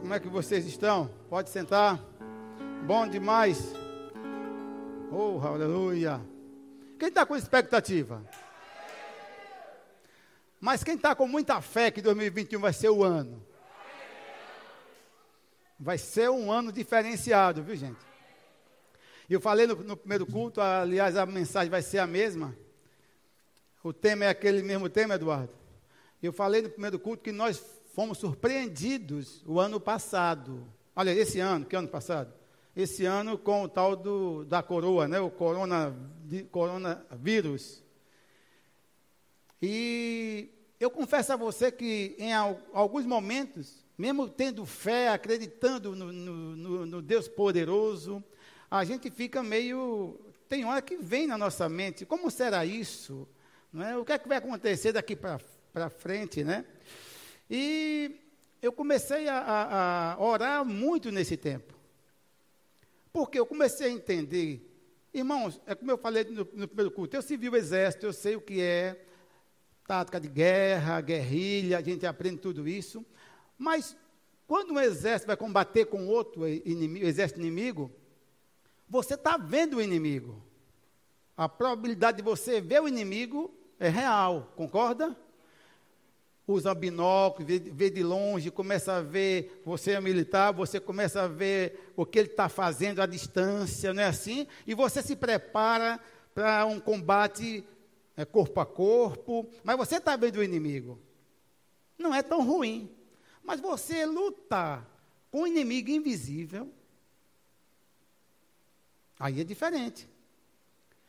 Como é que vocês estão? Pode sentar. Bom demais. Oh, aleluia. Quem está com expectativa? Mas quem está com muita fé que 2021 vai ser o ano? Vai ser um ano diferenciado, viu gente? Eu falei no, no primeiro culto, aliás, a mensagem vai ser a mesma. O tema é aquele mesmo tema, Eduardo. Eu falei no primeiro culto que nós fomos surpreendidos o ano passado. Olha, esse ano, que ano passado? Esse ano com o tal do, da coroa, né? o corona, coronavírus. E eu confesso a você que em alguns momentos, mesmo tendo fé, acreditando no, no, no Deus poderoso, a gente fica meio. Tem hora que vem na nossa mente, como será isso? Não é? O que é que vai acontecer daqui para frente, né? E eu comecei a, a, a orar muito nesse tempo. Porque eu comecei a entender, irmãos, é como eu falei no, no primeiro culto, eu servi o exército, eu sei o que é tática de guerra, guerrilha, a gente aprende tudo isso. Mas quando um exército vai combater com outro inimigo, exército inimigo, você está vendo o inimigo. A probabilidade de você ver o inimigo é real, concorda? Usa binóculo, vê, vê, de longe, começa a ver, você é militar, você começa a ver o que ele está fazendo à distância, não é assim? E você se prepara para um combate é, corpo a corpo, mas você está vendo o inimigo. Não é tão ruim. Mas você lutar com um inimigo invisível, aí é diferente.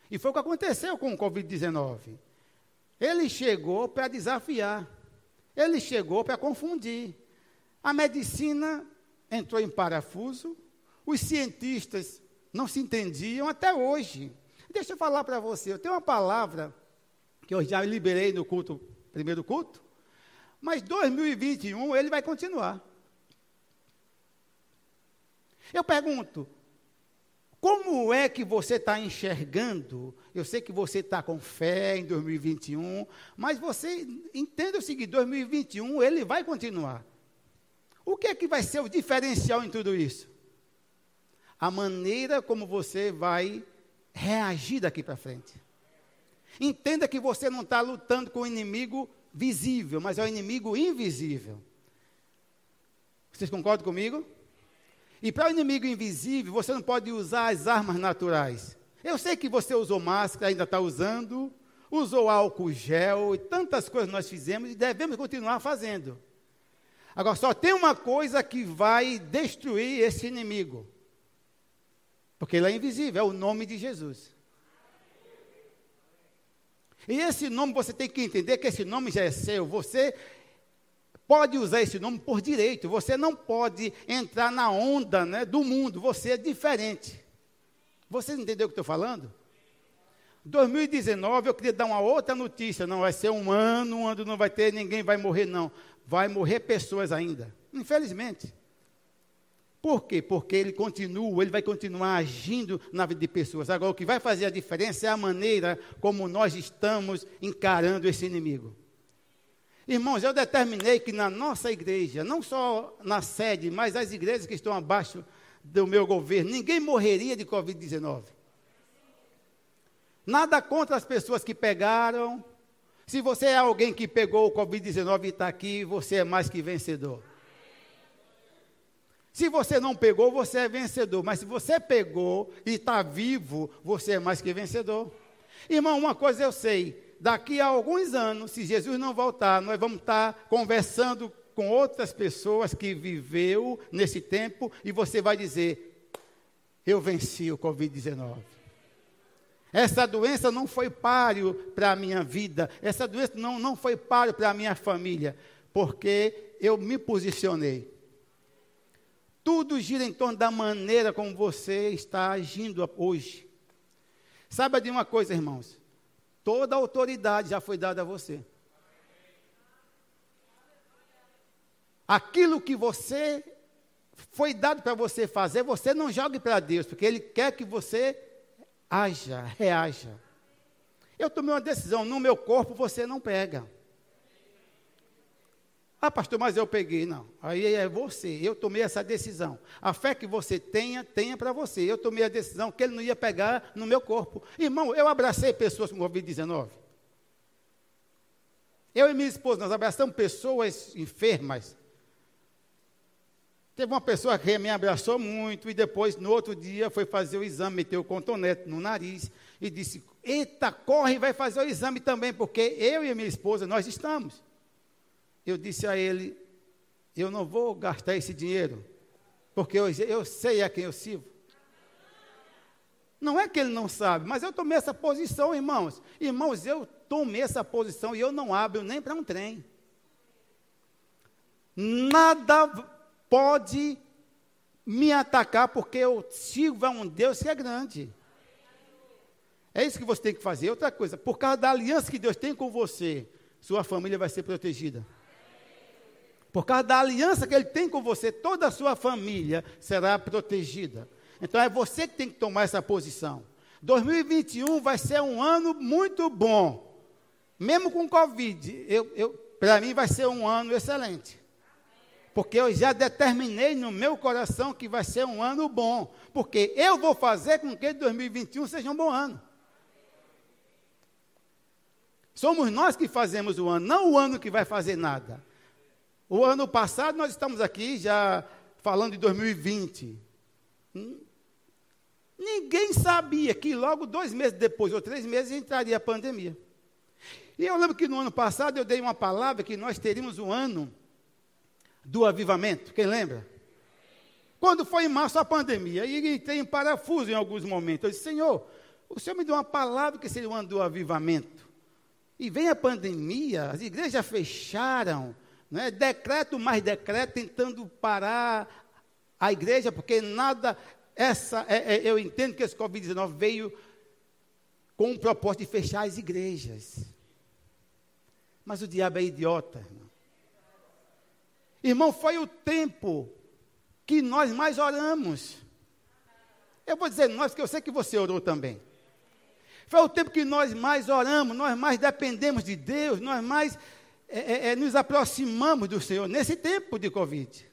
E foi o que aconteceu com o Covid-19. Ele chegou para desafiar. Ele chegou para confundir. A medicina entrou em parafuso, os cientistas não se entendiam até hoje. Deixa eu falar para você, eu tenho uma palavra que eu já liberei no culto, primeiro culto, mas 2021 ele vai continuar. Eu pergunto, como é que você está enxergando? Eu sei que você está com fé em 2021, mas você entenda o seguinte: 2021 ele vai continuar. O que é que vai ser o diferencial em tudo isso? A maneira como você vai reagir daqui para frente. Entenda que você não está lutando com o inimigo visível, mas é o inimigo invisível. Vocês concordam comigo? E para o inimigo invisível, você não pode usar as armas naturais. Eu sei que você usou máscara, ainda está usando, usou álcool gel e tantas coisas nós fizemos e devemos continuar fazendo. Agora, só tem uma coisa que vai destruir esse inimigo. Porque ele é invisível, é o nome de Jesus. E esse nome você tem que entender que esse nome já é seu. Você pode usar esse nome por direito. Você não pode entrar na onda né, do mundo. Você é diferente. Você entendeu o que estou falando? 2019, eu queria dar uma outra notícia. Não vai ser um ano onde não vai ter, ninguém vai morrer, não. Vai morrer pessoas ainda. Infelizmente. Por quê? Porque ele continua, ele vai continuar agindo na vida de pessoas. Agora, o que vai fazer a diferença é a maneira como nós estamos encarando esse inimigo. Irmãos, eu determinei que na nossa igreja, não só na sede, mas as igrejas que estão abaixo do meu governo, ninguém morreria de Covid-19. Nada contra as pessoas que pegaram. Se você é alguém que pegou o Covid-19 e está aqui, você é mais que vencedor. Se você não pegou, você é vencedor. Mas se você pegou e está vivo, você é mais que vencedor. Irmão, uma coisa eu sei: daqui a alguns anos, se Jesus não voltar, nós vamos estar conversando com outras pessoas que viveu nesse tempo e você vai dizer: eu venci o COVID-19. Essa doença não foi páreo para a minha vida, essa doença não, não foi páreo para a minha família, porque eu me posicionei. Tudo gira em torno da maneira como você está agindo hoje. Saiba de uma coisa, irmãos. Toda autoridade já foi dada a você. Aquilo que você foi dado para você fazer, você não jogue para Deus, porque Ele quer que você haja, reaja. Eu tomei uma decisão, no meu corpo você não pega. Ah, pastor, mas eu peguei. Não, aí é você. Eu tomei essa decisão. A fé que você tenha, tenha para você. Eu tomei a decisão que ele não ia pegar no meu corpo. Irmão, eu abracei pessoas com Covid-19. Eu e minha esposa, nós abraçamos pessoas enfermas. Teve uma pessoa que me abraçou muito e depois, no outro dia, foi fazer o exame, meteu o contonete no nariz e disse: Eita, corre, vai fazer o exame também, porque eu e minha esposa, nós estamos. Eu disse a ele: Eu não vou gastar esse dinheiro, porque eu, eu sei a quem eu sirvo. Não é que ele não sabe, mas eu tomei essa posição, irmãos. Irmãos, eu tomei essa posição e eu não abro nem para um trem. Nada pode me atacar, porque eu sirvo a um Deus que é grande. É isso que você tem que fazer. Outra coisa, por causa da aliança que Deus tem com você, sua família vai ser protegida. Por causa da aliança que Ele tem com você, toda a sua família será protegida. Então é você que tem que tomar essa posição. 2021 vai ser um ano muito bom. Mesmo com Covid, eu, eu para mim vai ser um ano excelente. Porque eu já determinei no meu coração que vai ser um ano bom. Porque eu vou fazer com que 2021 seja um bom ano. Somos nós que fazemos o ano, não o ano que vai fazer nada. O ano passado nós estamos aqui já falando de 2020. Hum? Ninguém sabia que logo dois meses depois, ou três meses, entraria a pandemia. E eu lembro que no ano passado eu dei uma palavra que nós teríamos um ano do avivamento. Quem lembra? Quando foi em março a pandemia, e entrei em parafuso em alguns momentos. Eu disse, Senhor, o Senhor me deu uma palavra que seria o ano do avivamento. E vem a pandemia, as igrejas fecharam, né? decreto mais decreto, tentando parar a igreja, porque nada, essa, é, é, eu entendo que esse Covid-19 veio com o propósito de fechar as igrejas. Mas o diabo é idiota, irmão. Irmão, foi o tempo que nós mais oramos. Eu vou dizer nós, porque eu sei que você orou também. Foi o tempo que nós mais oramos, nós mais dependemos de Deus, nós mais é, é, é, nos aproximamos do Senhor, nesse tempo de Covid.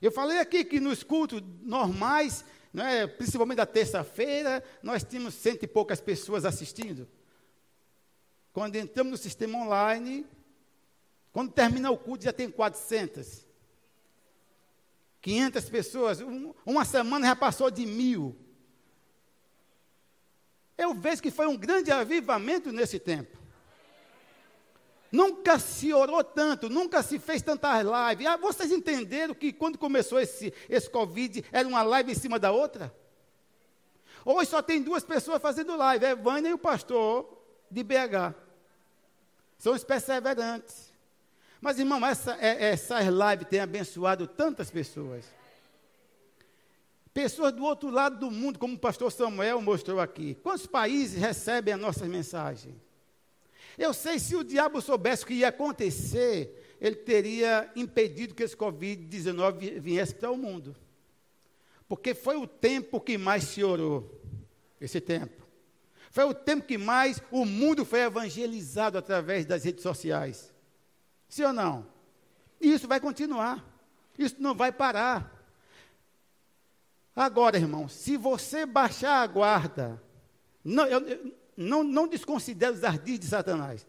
Eu falei aqui que nos cultos normais, né, principalmente da terça-feira, nós tínhamos cento e poucas pessoas assistindo. Quando entramos no sistema online, quando termina o culto, já tem 400. 500 pessoas. Um, uma semana já passou de mil. Eu vejo que foi um grande avivamento nesse tempo. Nunca se orou tanto, nunca se fez tantas lives. Ah, vocês entenderam que quando começou esse, esse Covid, era uma live em cima da outra? Hoje só tem duas pessoas fazendo live, é Vânia e o pastor de BH. São os perseverantes. Mas, irmão, essa, é, essas lives têm abençoado tantas pessoas. Pessoas do outro lado do mundo, como o pastor Samuel mostrou aqui. Quantos países recebem a nossa mensagem? Eu sei, se o diabo soubesse o que ia acontecer, ele teria impedido que esse Covid-19 viesse para o mundo. Porque foi o tempo que mais se orou, esse tempo. Foi o tempo que mais o mundo foi evangelizado através das redes sociais. Sim ou não? E isso vai continuar. Isso não vai parar. Agora, irmão, se você baixar a guarda, não, eu, não, não desconsidere os ardis de Satanás.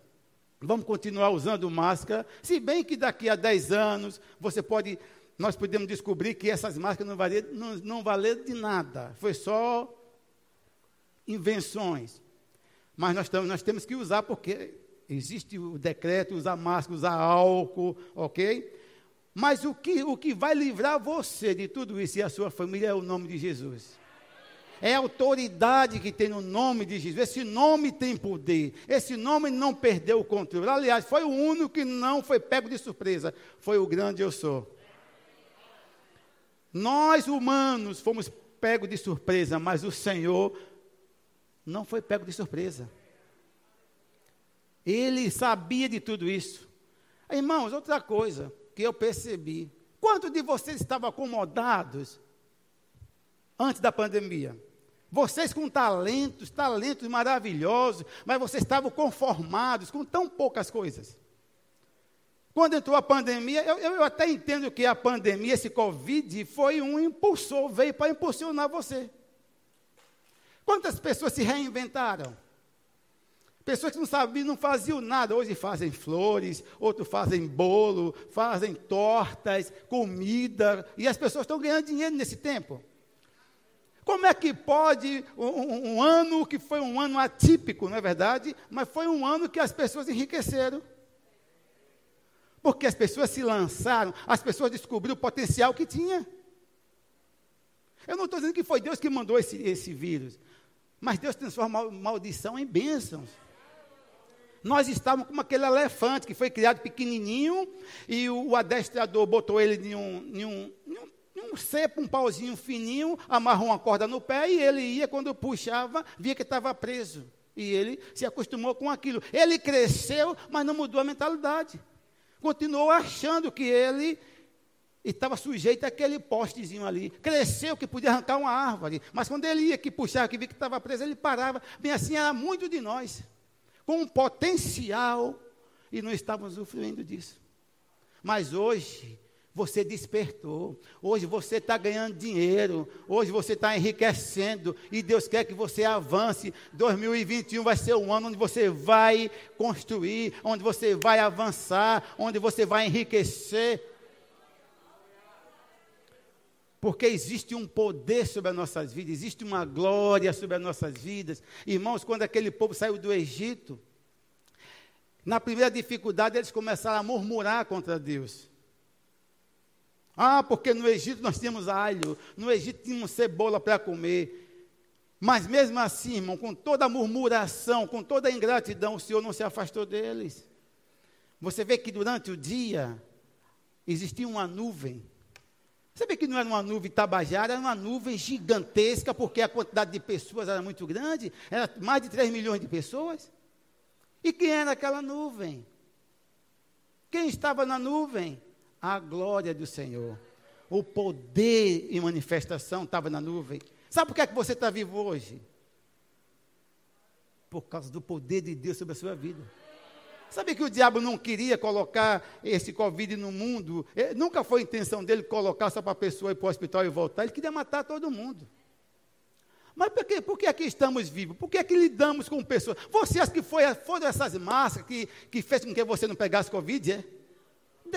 Vamos continuar usando máscara, se bem que daqui a 10 anos você pode, nós podemos descobrir que essas máscaras não valeram não, não valer de nada. Foi só invenções. Mas nós, nós temos que usar porque existe o decreto, usar máscara, usar álcool, ok? Mas o que, o que vai livrar você de tudo isso e a sua família é o nome de Jesus. É a autoridade que tem no nome de Jesus. Esse nome tem poder. Esse nome não perdeu o controle. Aliás, foi o único que não foi pego de surpresa. Foi o grande eu sou. Nós humanos fomos pegos de surpresa, mas o Senhor não foi pego de surpresa. Ele sabia de tudo isso. Irmãos, outra coisa que eu percebi. Quantos de vocês estavam acomodados antes da pandemia? Vocês com talentos, talentos maravilhosos, mas vocês estavam conformados com tão poucas coisas. Quando entrou a pandemia, eu, eu, até entendo que a pandemia, esse Covid, foi um impulsor, veio para impulsionar você. Quantas pessoas se reinventaram? Pessoas que não sabiam, não faziam nada, hoje fazem flores, outros fazem bolo, fazem tortas, comida, e as pessoas estão ganhando dinheiro nesse tempo. Como é que pode um, um, ano que foi um ano atípico, não é verdade? Mas foi um ano que as pessoas enriqueceram. Porque as pessoas se lançaram, as pessoas descobriram o potencial que tinha. Eu não estou dizendo que foi Deus que mandou esse, esse vírus, mas Deus transforma maldição em bênçãos nós estávamos como aquele elefante que foi criado pequenininho e o, o adestrador botou ele em um, em um, em um, um cepo, um pauzinho fininho, amarrou uma corda no pé e ele ia, quando puxava, via que estava preso. E ele se acostumou com aquilo. Ele cresceu, mas não mudou a mentalidade. Continuou achando que ele estava sujeito àquele postezinho ali. Cresceu que podia arrancar uma árvore. Mas quando ele ia que puxava, que via que estava preso, ele parava. Bem assim era muito de nós com um potencial e não estávamos usufruindo disso. Mas hoje, você despertou. Hoje você está ganhando dinheiro. Hoje você está enriquecendo. E Deus quer que você avance. 2021 vai ser um ano onde você vai construir, onde você vai avançar, onde você vai enriquecer. Porque existe um poder sobre as nossas vidas, existe uma glória sobre as nossas vidas. Irmãos, quando aquele povo saiu do Egito, na primeira dificuldade eles começaram a murmurar contra Deus. Ah, porque no Egito nós tínhamos alho, no Egito tínhamos cebola para comer. Mas mesmo assim, irmão, com toda a murmuração, com toda a ingratidão, o Senhor não se afastou deles. Você vê que durante o dia existia uma nuvem você vê que não era uma nuvem tabajara, era uma nuvem gigantesca, porque a quantidade de pessoas era muito grande, era mais de 3 milhões de pessoas. E quem era aquela nuvem? Quem estava na nuvem? A glória do Senhor. O poder em manifestação estava na nuvem. Sabe por que, é que você está vivo hoje? Por causa do poder de Deus sobre a sua vida. Sabe que o diabo não queria colocar esse Covid no mundo? Ele, nunca foi a intenção dele colocar só para a pessoa ir para o hospital e voltar. Ele queria matar todo mundo. Mas por que, por que aqui estamos vivos? Por que aqui lidamos com pessoas? Você acha que foi, foram essas máscaras que, que fez com que você não pegasse Covid? É?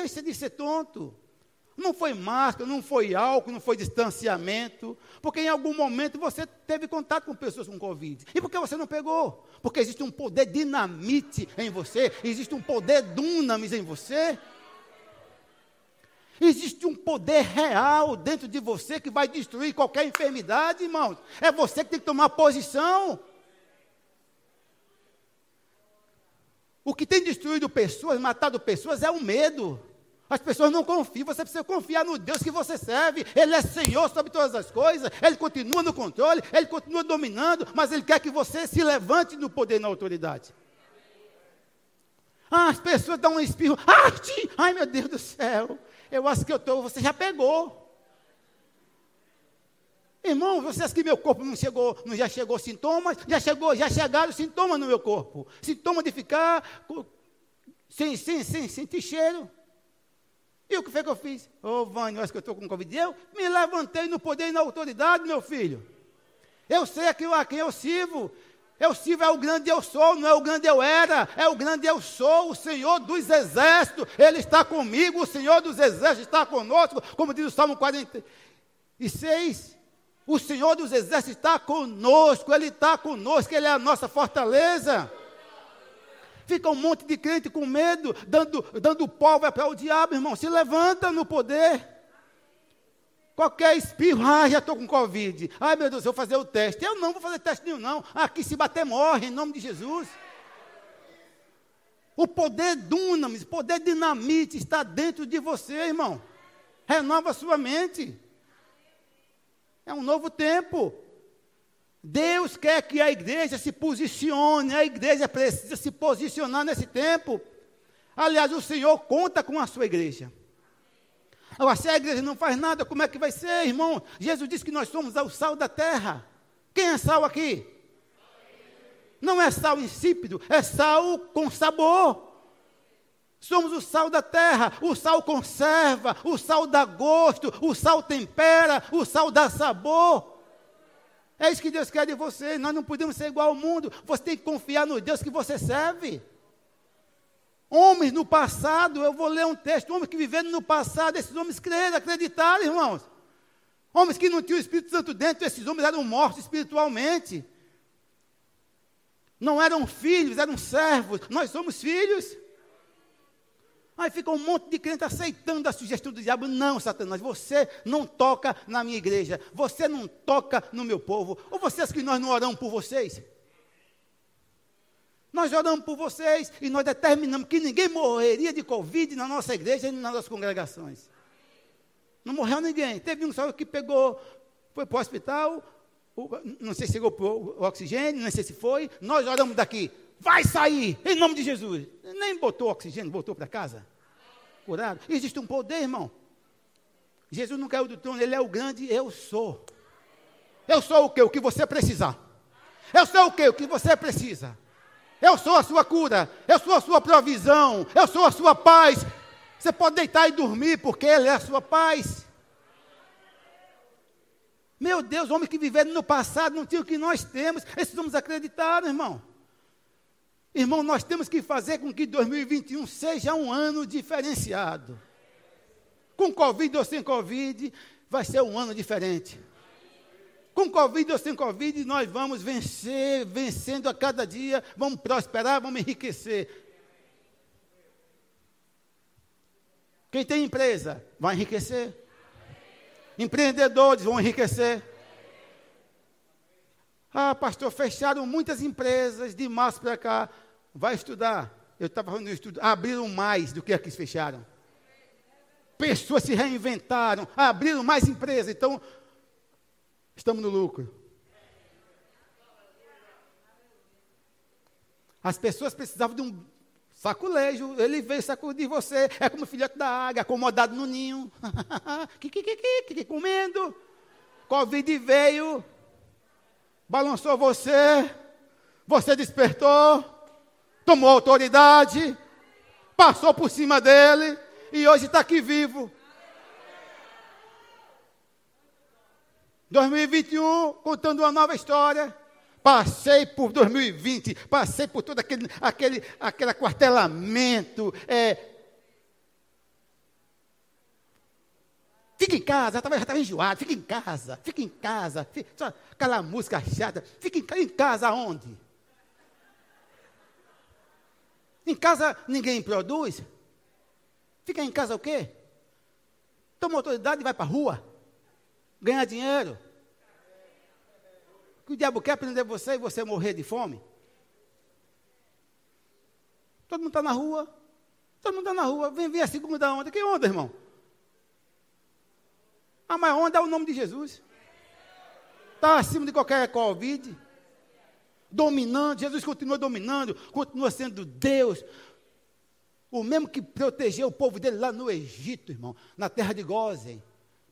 Deixa de ser tonto. Não foi máscara, não foi álcool, não foi distanciamento, porque em algum momento você teve contato com pessoas com Covid. E por que você não pegou? Porque existe um poder dinamite em você, existe um poder dunamis em você. Existe um poder real dentro de você que vai destruir qualquer enfermidade, irmãos. É você que tem que tomar posição. O que tem destruído pessoas, matado pessoas, é o medo. As pessoas não confiam, você precisa confiar no Deus que você serve. Ele é Senhor sobre todas as coisas, Ele continua no controle, Ele continua dominando, mas Ele quer que você se levante no poder e na autoridade. Ah, as pessoas dão um espirro, ai, ai meu Deus do céu, eu acho que eu estou, você já pegou. Irmão, você acha que meu corpo não chegou, não já chegou sintomas? Já chegou, já chegaram sintomas no meu corpo. Sintoma de ficar sem, sem, sem sentir cheiro. E o que foi que eu fiz? Ô, oh, Vânia, acho que eu estou com Covid. Eu me levantei no poder e na autoridade, meu filho. Eu sei aquilo a quem eu sirvo. Eu sirvo é o grande eu sou, não é o grande eu era, é o grande eu sou, o Senhor dos exércitos, Ele está comigo, o Senhor dos exércitos está conosco, como diz o Salmo 46. O Senhor dos exércitos está conosco, Ele está conosco, Ele é a nossa fortaleza. Fica um monte de crente com medo, dando, dando pólvora para o diabo, irmão. Se levanta no poder. Qualquer espirro, ah, já estou com Covid. Ai, meu Deus, eu vou fazer o teste. Eu não vou fazer teste nenhum, não. Aqui se bater, morre, em nome de Jesus. O poder dunamis, poder dinamite está dentro de você, irmão. Renova sua mente. É um novo tempo. Deus quer que a igreja se posicione, a igreja precisa se posicionar nesse tempo. Aliás, o Senhor conta com a sua igreja. Agora, se a igreja não faz nada, como é que vai ser, irmão? Jesus disse que nós somos o sal da terra. Quem é sal aqui? Não é sal insípido, é sal com sabor. Somos o sal da terra, o sal conserva, o sal dá gosto, o sal tempera, o sal dá sabor. É isso que Deus quer de você. Nós não podemos ser igual ao mundo. Você tem que confiar no Deus que você serve. Homens no passado, eu vou ler um texto, homens que viveram no passado, esses homens creram, acreditaram, irmãos. Homens que não tinham o Espírito Santo dentro, esses homens eram mortos espiritualmente. Não eram filhos, eram servos. Nós somos filhos. Aí fica um monte de crente aceitando a sugestão do diabo. Não, Satanás, você não toca na minha igreja. Você não toca no meu povo. Ou vocês que nós não oramos por vocês? Nós oramos por vocês e nós determinamos que ninguém morreria de Covid na nossa igreja e nas nossas congregações. Não morreu ninguém. Teve um só que pegou, foi para o hospital, não sei se chegou para o oxigênio, não sei se foi. Nós oramos daqui vai sair, em nome de Jesus. Nem botou oxigênio, voltou para casa. Curado. Existe um poder, irmão. Jesus não caiu do trono, ele é o grande eu sou. Eu sou o que? O que você precisar. Eu sou o que? O que você precisa. Eu sou a sua cura, eu sou a sua provisão, eu sou a sua paz. Você pode deitar e dormir, porque Ele é a sua paz. Meu Deus, homens que viveram no passado não tinham o que nós temos. Esses homens acreditaram, irmão. Irmão, nós temos que fazer com que 2021 seja um ano diferenciado. Com Covid ou sem Covid, vai ser um ano diferente. Com Covid ou sem Covid, nós vamos vencer, vencendo a cada dia, vamos prosperar, vamos enriquecer. Quem tem empresa, vai enriquecer. Empreendedores vão enriquecer. Ah, pastor, fecharam muitas empresas de março para cá. Vai estudar. Eu estava falando do estudo. Abriram mais do que aqui fecharam. Pessoas se reinventaram, abriram mais empresas. Então, estamos no lucro. As pessoas precisavam de um saculejo. Ele veio sacudir você. É como filhote da águia, acomodado no ninho. que, que, que, que, que, comendo. Covid veio balançou você, você despertou, tomou autoridade, passou por cima dele e hoje está aqui vivo. 2021, contando uma nova história. Passei por 2020, passei por todo aquele, aquele, aquele aquartelamento, é, Fica em casa, já estava enjoado, fica em casa, fica em casa, fica, só aquela música chata, fica em, em casa onde? Em casa ninguém produz? Fica em casa o quê? Toma autoridade e vai para a rua. Ganhar dinheiro. Que o diabo quer prender você e você morrer de fome? Todo mundo está na rua. Todo mundo está na rua. Vem ver a segunda onda. Que onda, irmão? A maior onda é o nome de Jesus. Está acima de qualquer Covid. Dominando, Jesus continua dominando, continua sendo Deus. O mesmo que protegeu o povo dele lá no Egito, irmão, na terra de Gozen.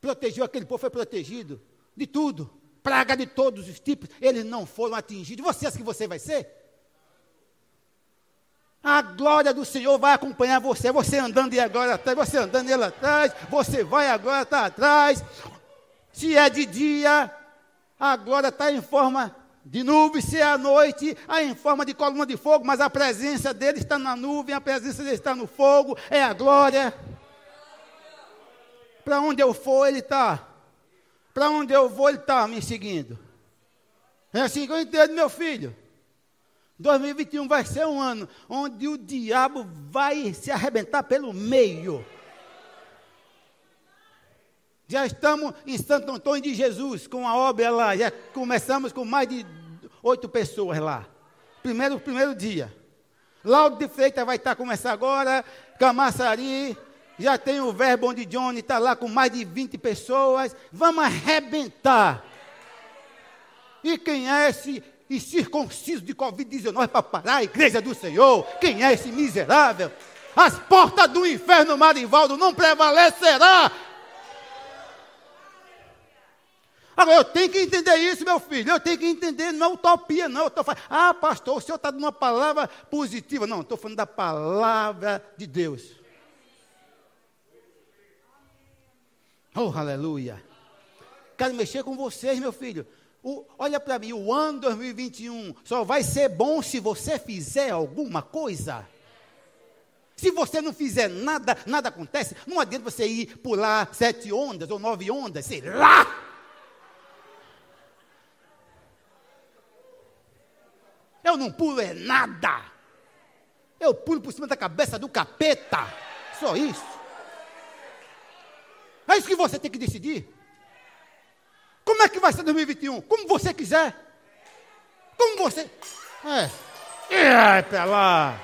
Protegeu aquele povo, foi protegido de tudo. Praga de todos os tipos. Eles não foram atingidos. Você acha que você vai ser? A glória do Senhor vai acompanhar você. Você andando e agora atrás, você andando ele atrás, você vai agora estar tá atrás. Se é de dia, a glória está em forma de nuvem, se é à noite, é em forma de coluna de fogo, mas a presença dele está na nuvem, a presença dele está no fogo, é a glória. Para onde eu for, ele está. Para onde eu vou, ele está me seguindo. É assim que eu entendo, meu filho. 2021 vai ser um ano onde o diabo vai se arrebentar pelo meio. Já estamos em Santo Antônio de Jesus com a obra lá. Já começamos com mais de oito pessoas lá. Primeiro, primeiro dia. Laudo de Freitas vai estar começando agora. Camaçari. Já tem o verbo onde Johnny está lá com mais de 20 pessoas. Vamos arrebentar. E quem é esse e circunciso de Covid-19 para parar a igreja do Senhor. Quem é esse miserável? As portas do inferno, Marivaldo, não prevalecerá. Agora, eu tenho que entender isso, meu filho. Eu tenho que entender, não é utopia, não. Eu estou falando, ah, pastor, o senhor está dando uma palavra positiva. Não, estou falando da palavra de Deus. Oh, aleluia. Quero mexer com vocês, meu filho. O, olha para mim, o ano 2021 só vai ser bom se você fizer alguma coisa. Se você não fizer nada, nada acontece. Não adianta você ir pular sete ondas ou nove ondas, sei lá. Eu não pulo é nada. Eu pulo por cima da cabeça do capeta. Só isso. É isso que você tem que decidir. Como é que vai ser 2021? Como você quiser. Como você. É. Ai, pra lá.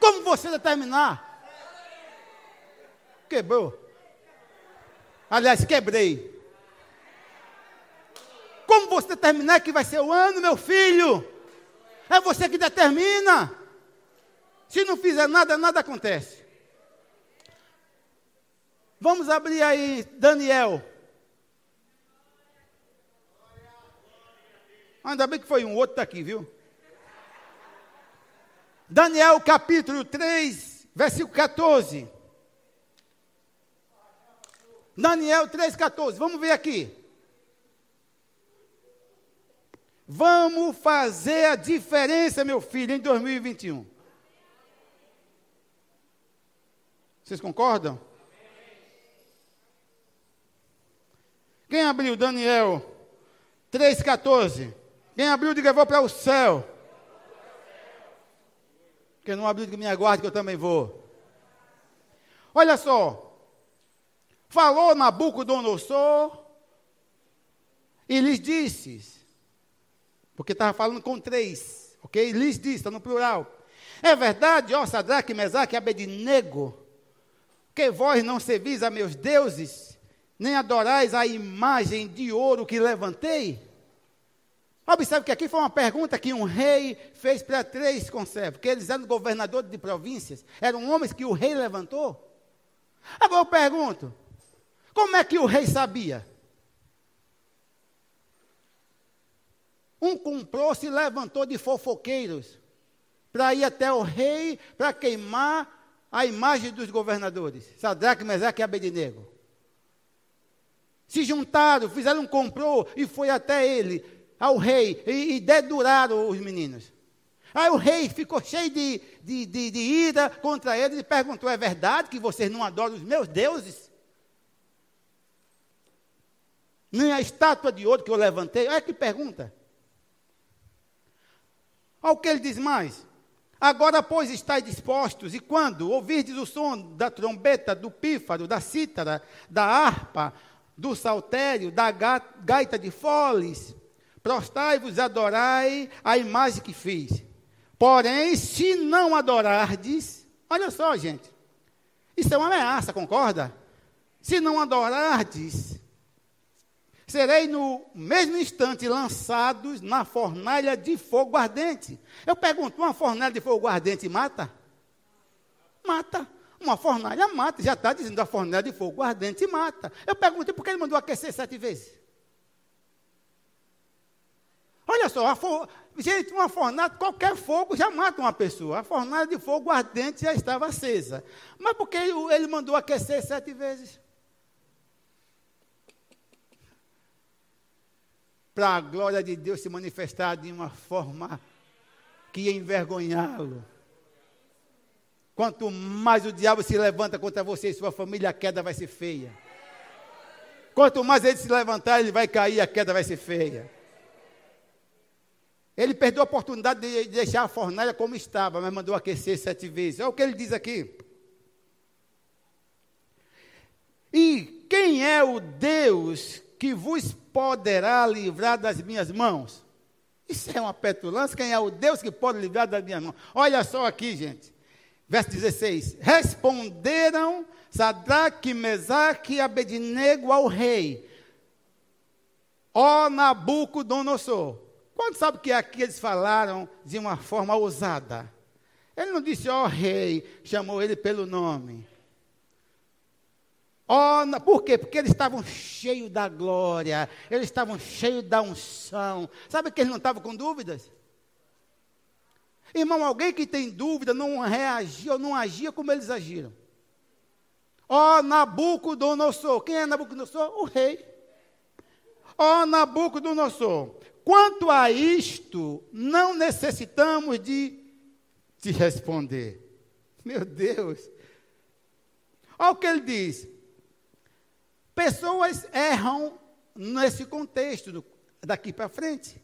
Como você determinar? Quebrou. Aliás, quebrei. Como você determinar que vai ser o ano, meu filho? É você que determina. Se não fizer nada, nada acontece. Vamos abrir aí Daniel. Ainda bem que foi um outro daqui, viu? Daniel capítulo 3, versículo 14. Daniel 3, 14. Vamos ver aqui. Vamos fazer a diferença, meu filho, em 2021. Vocês concordam? Quem abriu? Daniel 3,14. Quem abriu, diga, vou para o céu. Quem não abriu, diga, me aguarde que eu também vou. Olha só. Falou Nabucodonosor e lhes disse: porque estava falando com três, ok? Lhes disse, está no plural. É verdade, ó Sadraque, Mesaque e Abednego, que vós não servis a meus deuses, nem adorais a imagem de ouro que levantei? Observe que aqui foi uma pergunta que um rei fez para três conservos, que eles eram governadores de províncias, eram homens que o rei levantou. Agora eu pergunto, como é que o rei sabia? Um comprou, se levantou de fofoqueiros para ir até o rei para queimar a imagem dos governadores, Sadraque, Mesaque e Abednego. Se juntaram, fizeram um comprou e foi até ele, ao rei, e, e deduraram os meninos. Aí o rei ficou cheio de, de, de, de ira contra eles e perguntou: é verdade que vocês não adoram os meus deuses? Nem a estátua de ouro que eu levantei? Olha que pergunta. Olha o que ele diz mais. Agora, pois, estáis dispostos, e quando ouvirdes o som da trombeta, do pífaro, da cítara, da harpa, do saltério, da gaita de foles, prostai-vos adorai a imagem que fiz. Porém, se não adorardes, olha só, gente, isso é uma ameaça, concorda? Se não adorardes, serei no mesmo instante lançados na fornalha de fogo ardente. Eu pergunto, uma fornalha de fogo ardente mata? Mata. Uma fornalha mata. Já está dizendo a fornalha de fogo ardente mata. Eu pergunto, por que ele mandou aquecer sete vezes? Olha só, for... gente, uma fornalha, qualquer fogo já mata uma pessoa. A fornalha de fogo ardente já estava acesa. Mas por que ele mandou aquecer sete vezes? Para a glória de Deus se manifestar de uma forma que envergonhá-lo. Quanto mais o diabo se levanta contra você e sua família, a queda vai ser feia. Quanto mais ele se levantar, ele vai cair, a queda vai ser feia. Ele perdeu a oportunidade de deixar a fornalha como estava, mas mandou aquecer sete vezes. É o que ele diz aqui. E quem é o Deus que vos poderá livrar das minhas mãos? Isso é uma petulância. Quem é o Deus que pode livrar das minhas mãos? Olha só aqui, gente. Verso 16: Responderam Sadraque, Mesaque e Abednego ao rei, ó Nabucodonosor. Quando sabe que aqui eles falaram de uma forma ousada? Ele não disse, ó rei, chamou ele pelo nome. Oh, por quê? Porque eles estavam cheios da glória, eles estavam cheios da unção. Sabe que eles não estavam com dúvidas? Irmão, alguém que tem dúvida não reagia ou não agia como eles agiram. Ó oh, Nabucodonosor, quem é Nabucodonosor? O rei. Ó oh, Nabucodonosor, quanto a isto, não necessitamos de te responder. Meu Deus. Olha o que ele diz. Pessoas erram nesse contexto, daqui para frente.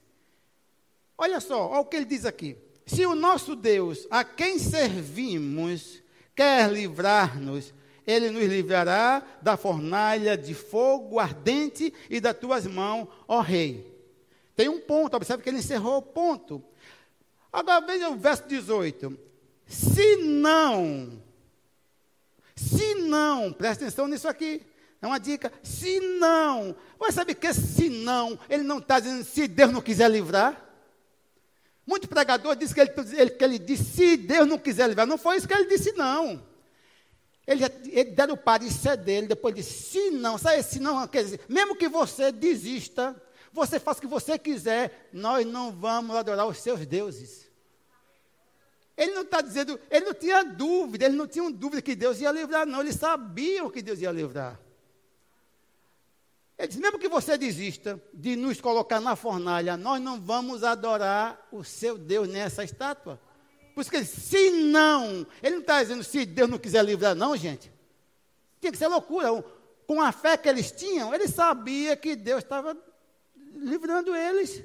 Olha só, olha o que ele diz aqui. Se o nosso Deus, a quem servimos, quer livrar-nos, ele nos livrará da fornalha de fogo ardente e das tuas mãos, ó rei. Tem um ponto, observe que ele encerrou o ponto. Agora veja o verso 18. Se não, se não, presta atenção nisso aqui. É uma dica. Se não, você sabe que se não, ele não está dizendo se Deus não quiser livrar. Muito pregador diz que ele, ele, que ele disse, se Deus não quiser livrar. Não foi isso que ele disse, não. Ele, ele deram o parecer dele, depois disse, se não, sabe, se não, quer dizer, mesmo que você desista, você faça o que você quiser, nós não vamos adorar os seus deuses. Ele não está dizendo, ele não tinha dúvida, ele não tinha dúvida que Deus ia livrar, não, eles sabiam que Deus ia livrar. Ele diz: mesmo que você desista de nos colocar na fornalha, nós não vamos adorar o seu Deus nessa estátua. Por isso que ele, se não, ele não está dizendo se Deus não quiser livrar, não, gente. Tinha que ser loucura. Com a fé que eles tinham, ele sabia que Deus estava livrando eles.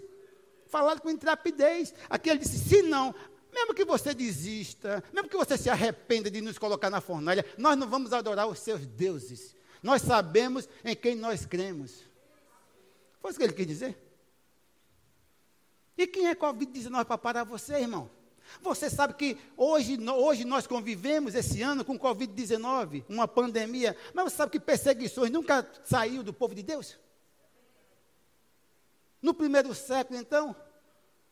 Falando com intrepidez. Aqui ele disse: se não, mesmo que você desista, mesmo que você se arrependa de nos colocar na fornalha, nós não vamos adorar os seus deuses. Nós sabemos em quem nós cremos. Foi isso que ele quis dizer. E quem é Covid-19 para parar você, irmão? Você sabe que hoje, hoje nós convivemos esse ano com Covid-19, uma pandemia, mas você sabe que perseguições nunca saiu do povo de Deus? No primeiro século, então,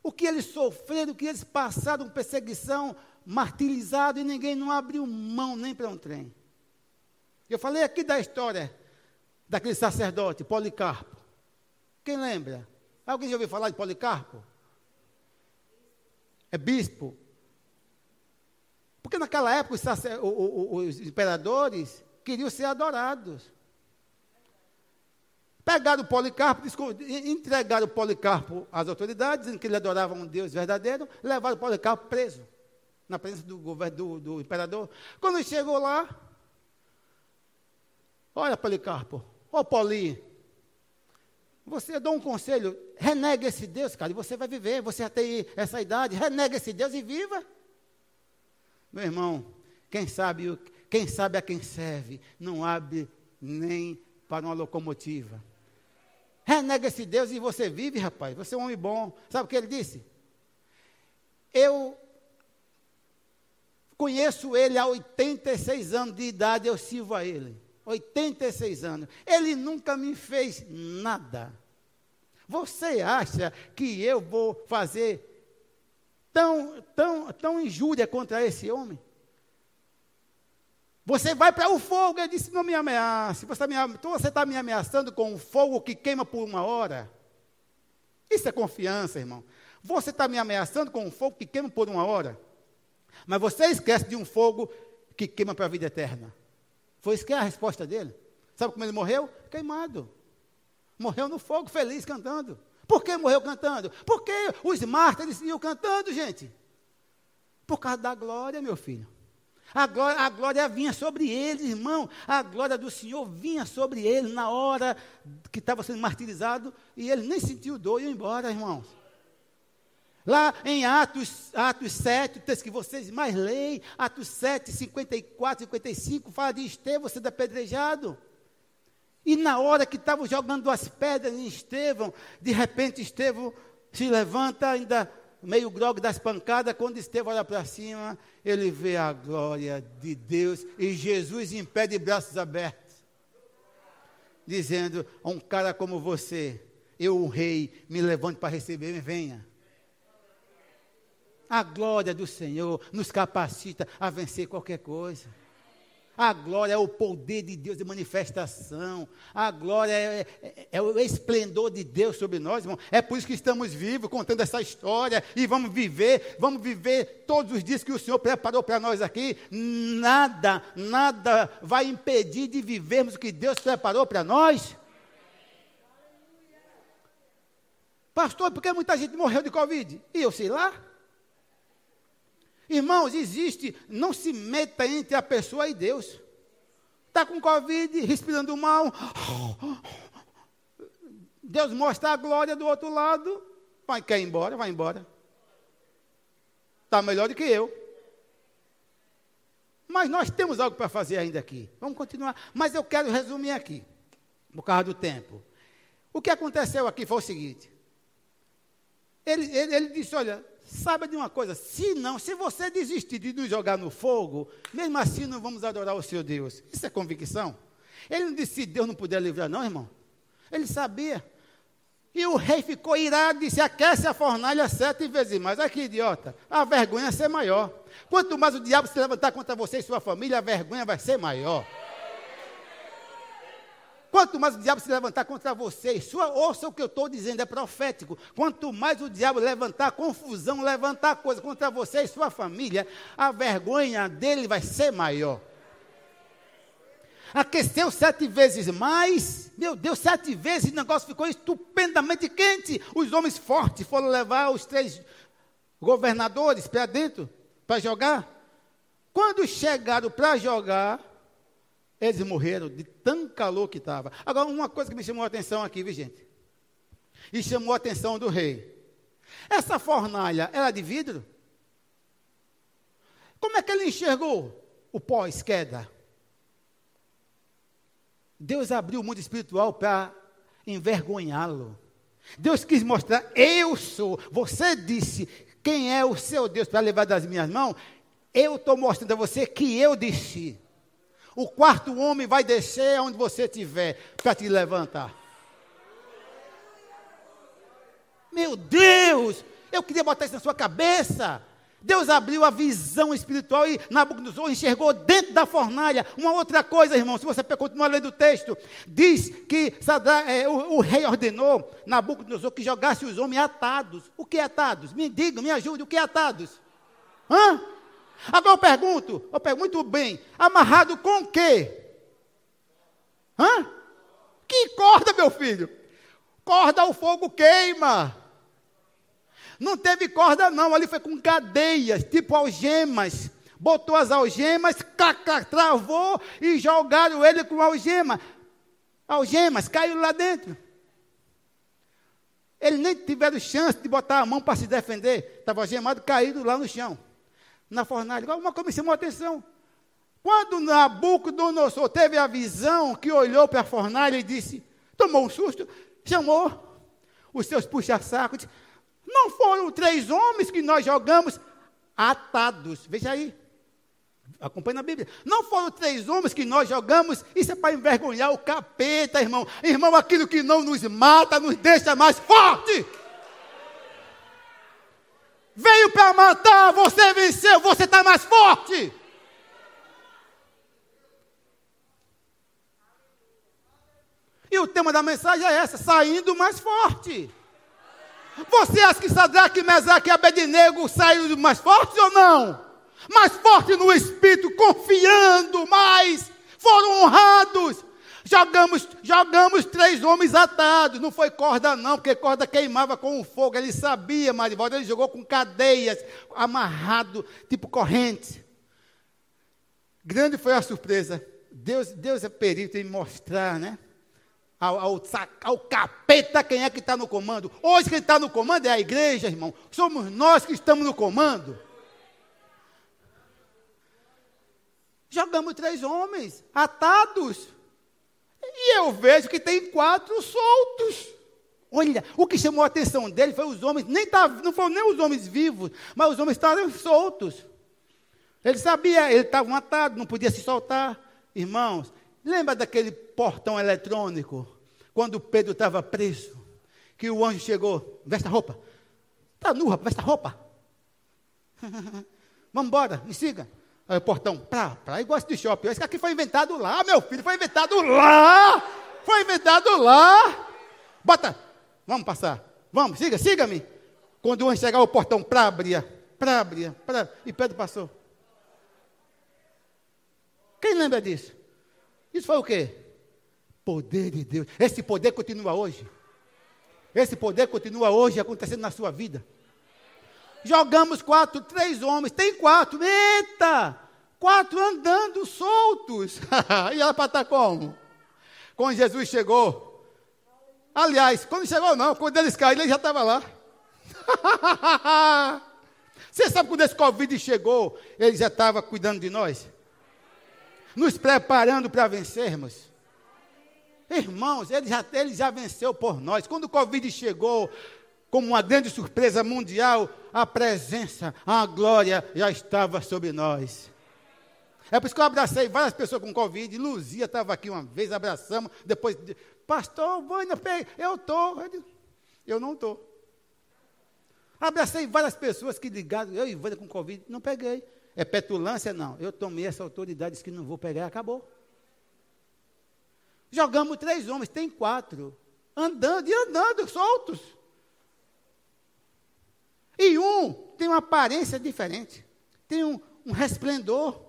o que eles sofreram, o que eles passaram, perseguição, martirizado, e ninguém não abriu mão nem para um trem. Eu falei aqui da história daquele sacerdote, Policarpo. Quem lembra? Alguém já ouviu falar de Policarpo? É bispo. Porque naquela época os, sacer, os imperadores queriam ser adorados. Pegaram o Policarpo, entregaram o Policarpo às autoridades, dizendo que ele adorava um Deus verdadeiro, levaram o Policarpo preso, na presença do, do, do imperador. Quando chegou lá, Olha, Policarpo, ô Poli, você dá um conselho, renega esse Deus, cara, e você vai viver, você já tem essa idade, renega esse Deus e viva. Meu irmão, quem sabe, quem sabe a quem serve, não abre nem para uma locomotiva. Renega esse Deus e você vive, rapaz. Você é um homem bom. Sabe o que ele disse? Eu conheço ele há 86 anos de idade, eu sirvo a ele. 86 anos. Ele nunca me fez nada. Você acha que eu vou fazer tão, tão, tão injúria contra esse homem? Você vai para o fogo, ele disse, não me ameace. Você está me, então está me ameaçando com um fogo que queima por uma hora. Isso é confiança, irmão. Você está me ameaçando com um fogo que queima por uma hora. Mas você esquece de um fogo que queima para a vida eterna. Foi isso que é a resposta dele. Sabe como ele morreu? Queimado. Morreu no fogo, feliz, cantando. Por que morreu cantando? Porque os mártires iam cantando, gente. Por causa da glória, meu filho. A glória, a glória vinha sobre ele, irmão. A glória do Senhor vinha sobre ele na hora que estava sendo martirizado. E ele nem sentiu dor e ia embora, irmãos. Lá em Atos, Atos 7, o texto que vocês mais leem, Atos 7, 54, 55, fala de Estevão sendo apedrejado. E na hora que estavam jogando as pedras em Estevão, de repente Estevão se levanta, ainda meio grogue das pancadas. Quando Estevão olha para cima, ele vê a glória de Deus e Jesus em pé de braços abertos, dizendo: a um cara como você, eu, o rei, me levante para receber, venha. A glória do Senhor nos capacita a vencer qualquer coisa. A glória é o poder de Deus de manifestação. A glória é, é, é, o esplendor de Deus sobre nós, irmão. É por isso que estamos vivos, contando essa história. E vamos viver, vamos viver todos os dias que o Senhor preparou para nós aqui. Nada, nada vai impedir de vivermos o que Deus preparou para nós. Pastor, por que muita gente morreu de Covid? E eu sei lá. Irmãos, existe, não se meta entre a pessoa e Deus. Está com Covid, respirando mal. Deus mostra a glória do outro lado. Vai, quer ir embora? Vai embora. Está melhor do que eu. Mas nós temos algo para fazer ainda aqui. Vamos continuar. Mas eu quero resumir aqui, por causa do tempo. O que aconteceu aqui foi o seguinte. Ele, ele, ele disse: Olha, Saiba de uma coisa, se não, se você desistir de nos jogar no fogo, mesmo assim não vamos adorar o seu Deus. Isso é convicção. Ele não disse se Deus não puder livrar, não, irmão. Ele sabia. E o rei ficou irado e disse: aquece a fornalha sete vezes mais. Que idiota. A vergonha vai ser maior. Quanto mais o diabo se levantar contra você e sua família, a vergonha vai ser maior. Quanto mais o diabo se levantar contra vocês, sua, ouça o que eu estou dizendo, é profético. Quanto mais o diabo levantar confusão, levantar coisa contra você e sua família, a vergonha dele vai ser maior. Aqueceu sete vezes mais, meu Deus, sete vezes, o negócio ficou estupendamente quente. Os homens fortes foram levar os três governadores para dentro, para jogar. Quando chegaram para jogar, eles morreram de tão calor que estava. Agora, uma coisa que me chamou a atenção aqui, viu, gente? E chamou a atenção do rei. Essa fornalha era de vidro? Como é que ele enxergou o pós-queda? Deus abriu o mundo espiritual para envergonhá-lo. Deus quis mostrar, eu sou. Você disse, quem é o seu Deus para levar das minhas mãos? Eu estou mostrando a você que eu disse. O quarto homem vai descer onde você estiver para te levantar. Meu Deus! Eu queria botar isso na sua cabeça. Deus abriu a visão espiritual e Nabucodonosor enxergou dentro da fornalha. Uma outra coisa, irmão, se você continuar lendo o texto, diz que é, o, o, rei ordenou Nabucodonosor que jogasse os homens atados. O que é atados? Me diga, me ajude, o que é atados? Hã? Agora eu pergunto, eu pergunto bem, amarrado com o quê? Hã? Que corda, meu filho? Corda o fogo queima. Não teve corda não, ali foi com cadeias, tipo algemas. Botou as algemas, caca, travou e jogaram ele com algema. Algemas, caiu lá dentro. Eles nem tiveram chance de botar a mão para se defender. Estava algemado, caído lá no chão na fornalha. Uma coisa me chamou a atenção. Quando Nabucodonosor teve a visão, que olhou para a fornalha e disse, tomou um susto, chamou os seus puxa-sacos, não foram três homens que nós jogamos atados. Veja aí. Acompanhe na Bíblia. Não foram três homens que nós jogamos, isso é para envergonhar o capeta, irmão. Irmão, aquilo que não nos mata, nos deixa mais forte. Veio para matar, você venceu, você está mais forte. E o tema da mensagem é essa: saindo mais forte. Você acha que Sadraque, Mesaque e Abednego saíram mais fortes ou não? Mais forte no espírito, confiando mais, foram honrados. Jogamos, jogamos três homens atados. Não foi corda, não, porque corda queimava com o fogo. Ele sabia, Marivaldo. Ele jogou com cadeias, amarrado, tipo corrente. Grande foi a surpresa. Deus, Deus é perito em mostrar, né? Ao, ao, ao capeta quem é que está no comando. Hoje quem está no comando é a igreja, irmão. Somos nós que estamos no comando. Jogamos três homens atados. E eu vejo que tem quatro soltos. Olha, o que chamou a atenção dele foi os homens, nem tá, não foram nem os homens vivos, mas os homens estavam soltos. Ele sabia, ele estava atado, não podia se soltar. Irmãos, lembra daquele portão eletrônico, quando Pedro estava preso, que o anjo chegou, veste a roupa. Está nu, rapaz, veste a roupa. Vamos embora, me siga. Aí o portão, pra, pra, igual esse de shopping. Esse aqui foi inventado lá, meu filho, foi inventado lá. Foi inventado lá. Bota, vamos passar. Vamos, siga, siga-me. Quando anjo chegar, o portão, pra abrir, pra abrir, pra... E Pedro passou. Quem lembra disso? Isso foi o quê? Poder de Deus. Esse poder continua hoje. Esse poder continua hoje acontecendo na sua vida. Jogamos quatro, três homens, tem quatro, eita! Quatro andando soltos. e ela para estar como? Quando Jesus chegou. Aliás, quando chegou não, quando eles caíram, ele já estava lá. Você sabe quando esse Covid chegou, ele já estava cuidando de nós? Nos preparando para vencermos. Irmãos, ele já, ele já venceu por nós. Quando o Covid chegou, como uma grande surpresa mundial, a presença, a glória já estava sobre nós. É por isso que eu abracei várias pessoas com Covid. Luzia estava aqui uma vez, abraçamos. Depois, pastor, eu estou. Eu não estou. Abracei várias pessoas que ligaram, eu e Ivana com Covid, não peguei. É petulância? Não. Eu tomei essa autoridade, disse que não vou pegar, acabou. Jogamos três homens, tem quatro. Andando e andando, soltos. E um tem uma aparência diferente. Tem um, um resplendor.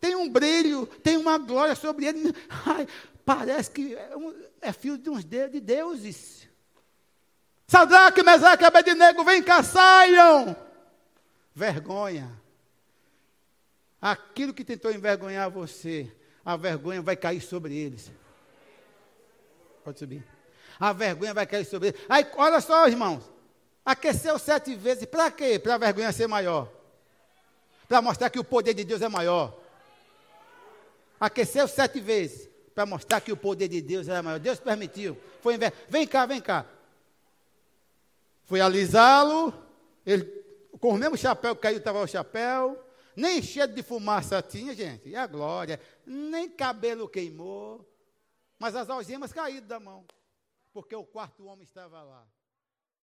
Tem um brilho, tem uma glória sobre ele. Ai, parece que é, um, é filho de uns de, de deuses. Sadraque, Mesaque, Abednego, vem cá, saiam. Vergonha. Aquilo que tentou envergonhar você, a vergonha vai cair sobre eles. Pode subir. A vergonha vai cair sobre ele. Aí, olha só, irmãos. Aqueceu sete vezes. Para quê? Para a vergonha ser maior. Para mostrar que o poder de Deus é maior. Aqueceu sete vezes. Para mostrar que o poder de Deus era maior. Deus permitiu. Foi inver... Vem cá, vem cá. Foi alisá-lo. Ele, com o mesmo chapéu que caiu, estava o chapéu. Nem cheio de fumaça tinha, gente. E a glória. Nem cabelo queimou mas as algemas caíram da mão, porque o quarto homem estava lá.